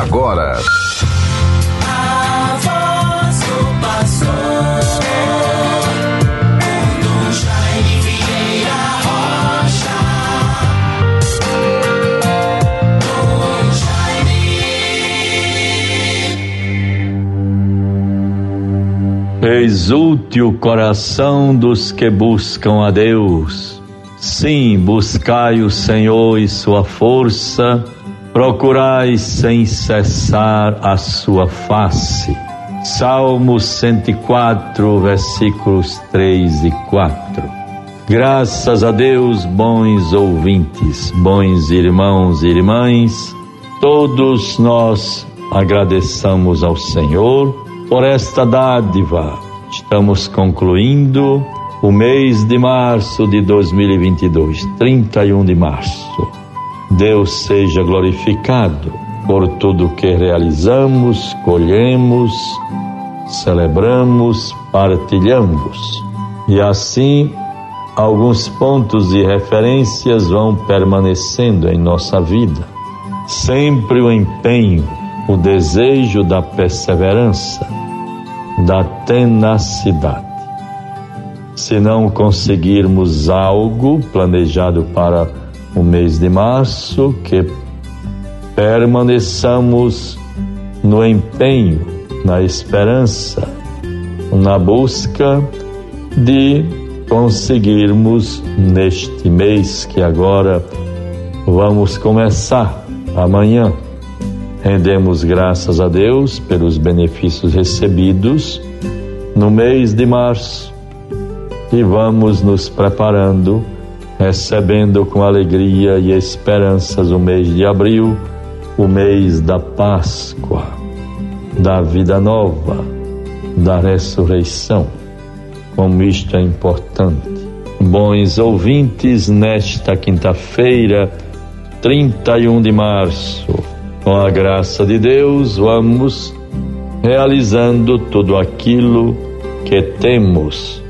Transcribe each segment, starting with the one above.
agora. Exulte o coração dos que buscam a Deus. Sim, buscai o Senhor e sua força procurai sem cessar a sua face. Salmo 104, versículos 3 e 4. Graças a Deus, bons ouvintes, bons irmãos e irmãs, todos nós agradecemos ao Senhor por esta dádiva. Estamos concluindo o mês de março de 2022, 31 de março. Deus seja glorificado por tudo que realizamos, colhemos, celebramos, partilhamos. E assim, alguns pontos e referências vão permanecendo em nossa vida. Sempre o empenho, o desejo da perseverança, da tenacidade. Se não conseguirmos algo planejado para o mês de março, que permaneçamos no empenho, na esperança, na busca de conseguirmos neste mês que agora vamos começar amanhã. Rendemos graças a Deus pelos benefícios recebidos no mês de março e vamos nos preparando recebendo com alegria e esperanças o mês de abril, o mês da Páscoa, da vida nova, da ressurreição. Como isto é importante. Bons ouvintes, nesta quinta-feira, 31 de março, com a graça de Deus, vamos realizando tudo aquilo que temos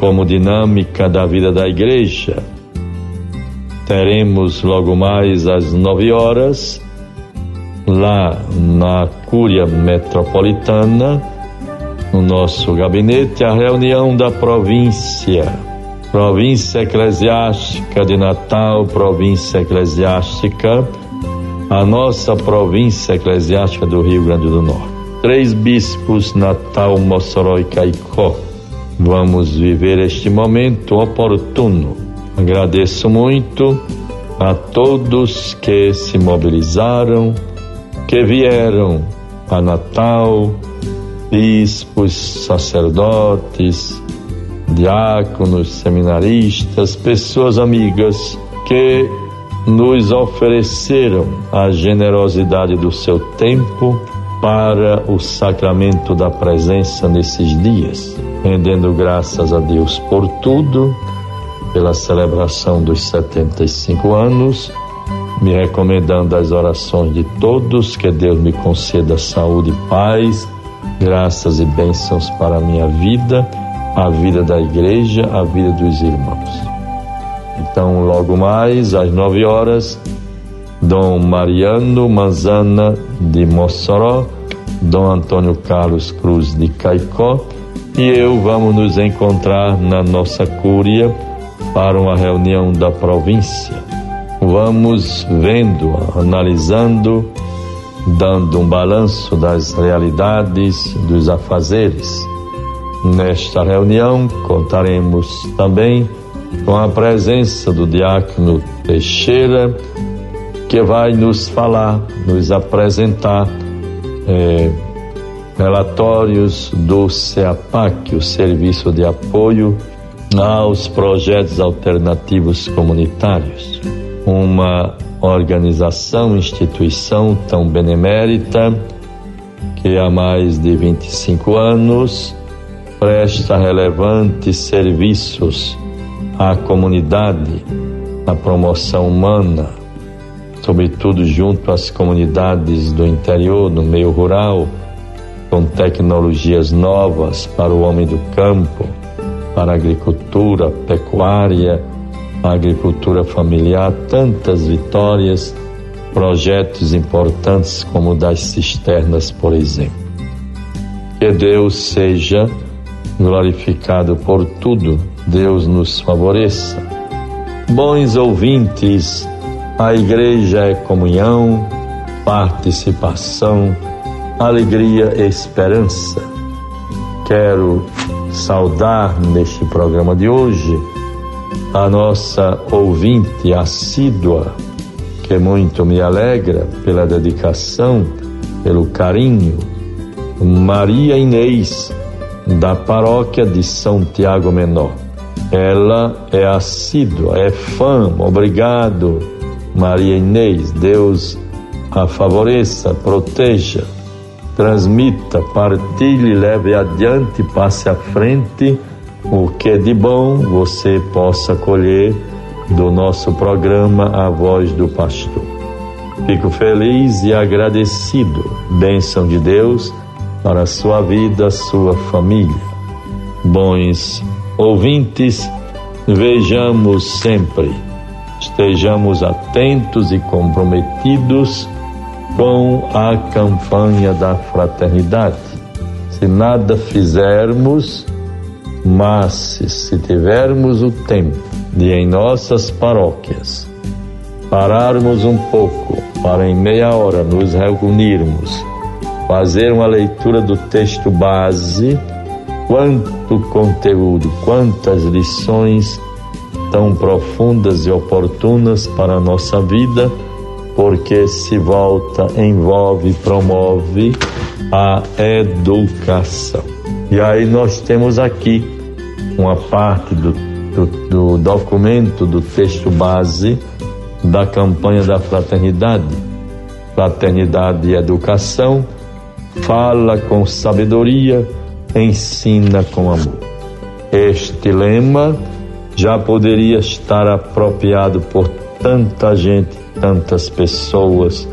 como dinâmica da vida da igreja. Teremos logo mais às nove horas, lá na Cúria Metropolitana, no nosso gabinete, a reunião da província. Província Eclesiástica de Natal, província eclesiástica, a nossa província eclesiástica do Rio Grande do Norte. Três bispos, Natal, Mossoró e Caicó Vamos viver este momento oportuno. Agradeço muito a todos que se mobilizaram, que vieram a Natal, bispos, sacerdotes, diáconos, seminaristas, pessoas amigas que nos ofereceram a generosidade do seu tempo para o sacramento da presença nesses dias, rendendo graças a Deus por tudo, pela celebração dos 75 anos, me recomendando as orações de todos, que Deus me conceda saúde e paz, graças e bênçãos para a minha vida, a vida da igreja, a vida dos irmãos. Então, logo mais, às nove horas, Dom Mariano Manzana de Mossoró, Dom Antônio Carlos Cruz de Caicó e eu vamos nos encontrar na nossa cúria para uma reunião da província. Vamos vendo, analisando, dando um balanço das realidades, dos afazeres. Nesta reunião contaremos também com a presença do diácono Teixeira, que vai nos falar, nos apresentar é, relatórios do CEAPAC, o Serviço de Apoio aos Projetos Alternativos Comunitários, uma organização, instituição tão benemérita que há mais de 25 anos presta relevantes serviços à comunidade, à promoção humana, sobretudo junto às comunidades do interior, no meio rural, com tecnologias novas para o homem do campo, para a agricultura, pecuária, a agricultura familiar, tantas vitórias projetos importantes como o das cisternas, por exemplo. Que Deus seja glorificado por tudo, Deus nos favoreça. Bons ouvintes, a igreja é comunhão, participação, alegria e esperança. Quero saudar neste programa de hoje a nossa ouvinte assídua, que muito me alegra pela dedicação, pelo carinho, Maria Inês, da paróquia de São Tiago Menor. Ela é assídua, é fã, obrigado, Maria Inês. Deus a favoreça, proteja, transmita, partilhe, leve adiante, passe à frente o que de bom você possa colher do nosso programa A Voz do Pastor. Fico feliz e agradecido. Bênção de Deus para a sua vida, sua família. Bons ouvintes, vejamos sempre, estejamos atentos e comprometidos com a campanha da fraternidade. Se nada fizermos, mas se tivermos o tempo de em nossas paróquias pararmos um pouco para em meia hora nos reunirmos, fazer uma leitura do texto base, quanto conteúdo, quantas lições tão profundas e oportunas para a nossa vida, porque se volta, envolve, promove a educação. E aí nós temos aqui uma parte do, do, do documento, do texto base da campanha da fraternidade. Fraternidade e educação, fala com sabedoria, ensina com amor. Este lema já poderia estar apropriado por tanta gente, tantas pessoas,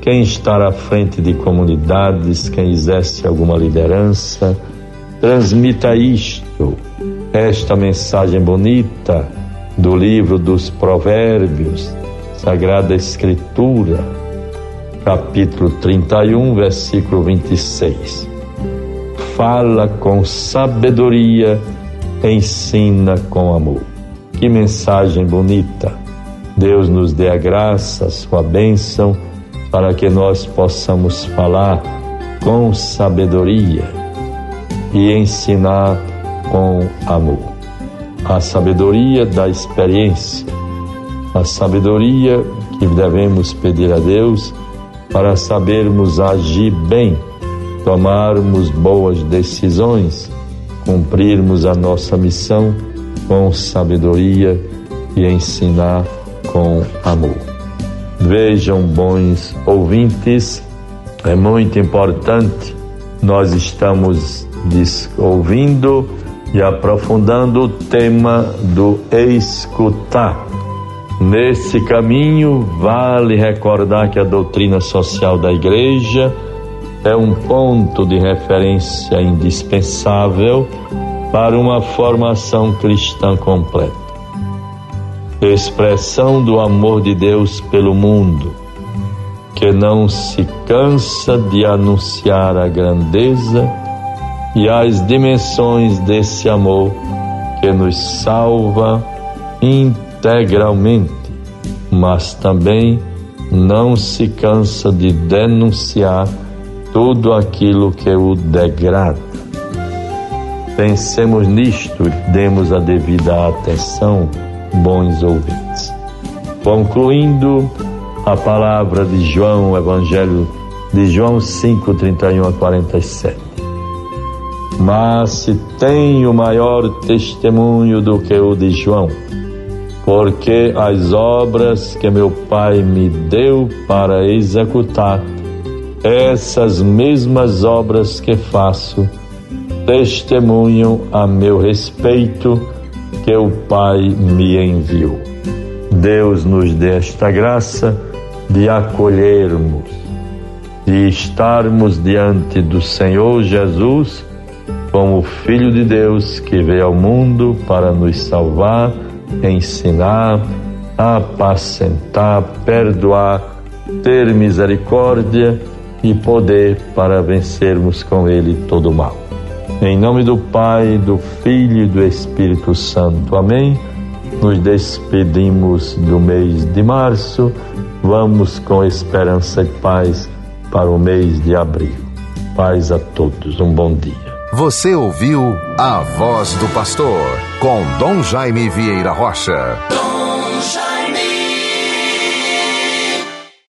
quem está à frente de comunidades, quem exerce alguma liderança, transmita isto, esta mensagem bonita do livro dos Provérbios, Sagrada Escritura, capítulo 31, versículo 26. Fala com sabedoria, ensina com amor. Que mensagem bonita! Deus nos dê a graça, a sua bênção, para que nós possamos falar com sabedoria e ensinar com amor. A sabedoria da experiência, a sabedoria que devemos pedir a Deus para sabermos agir bem, tomarmos boas decisões, cumprirmos a nossa missão com sabedoria e ensinar com amor. Vejam, bons ouvintes, é muito importante, nós estamos ouvindo e aprofundando o tema do escutar. Nesse caminho, vale recordar que a doutrina social da Igreja é um ponto de referência indispensável para uma formação cristã completa. Expressão do amor de Deus pelo mundo, que não se cansa de anunciar a grandeza e as dimensões desse amor que nos salva integralmente, mas também não se cansa de denunciar tudo aquilo que o degrada. Pensemos nisto e demos a devida atenção, bons ouvintes. Concluindo a palavra de João, o Evangelho de João 5, 31 a 47 mas se tenho maior testemunho do que o de João, porque as obras que meu Pai me deu para executar, essas mesmas obras que faço, testemunham a meu respeito que o Pai me enviou. Deus nos dê esta graça de acolhermos, de estarmos diante do Senhor Jesus como Filho de Deus que veio ao mundo para nos salvar, ensinar, apacentar, perdoar, ter misericórdia e poder para vencermos com Ele todo o mal. Em nome do Pai, do Filho e do Espírito Santo. Amém. Nos despedimos do mês de março. Vamos com esperança e paz para o mês de abril. Paz a todos. Um bom dia. Você ouviu a voz do pastor com Dom Jaime Vieira Rocha.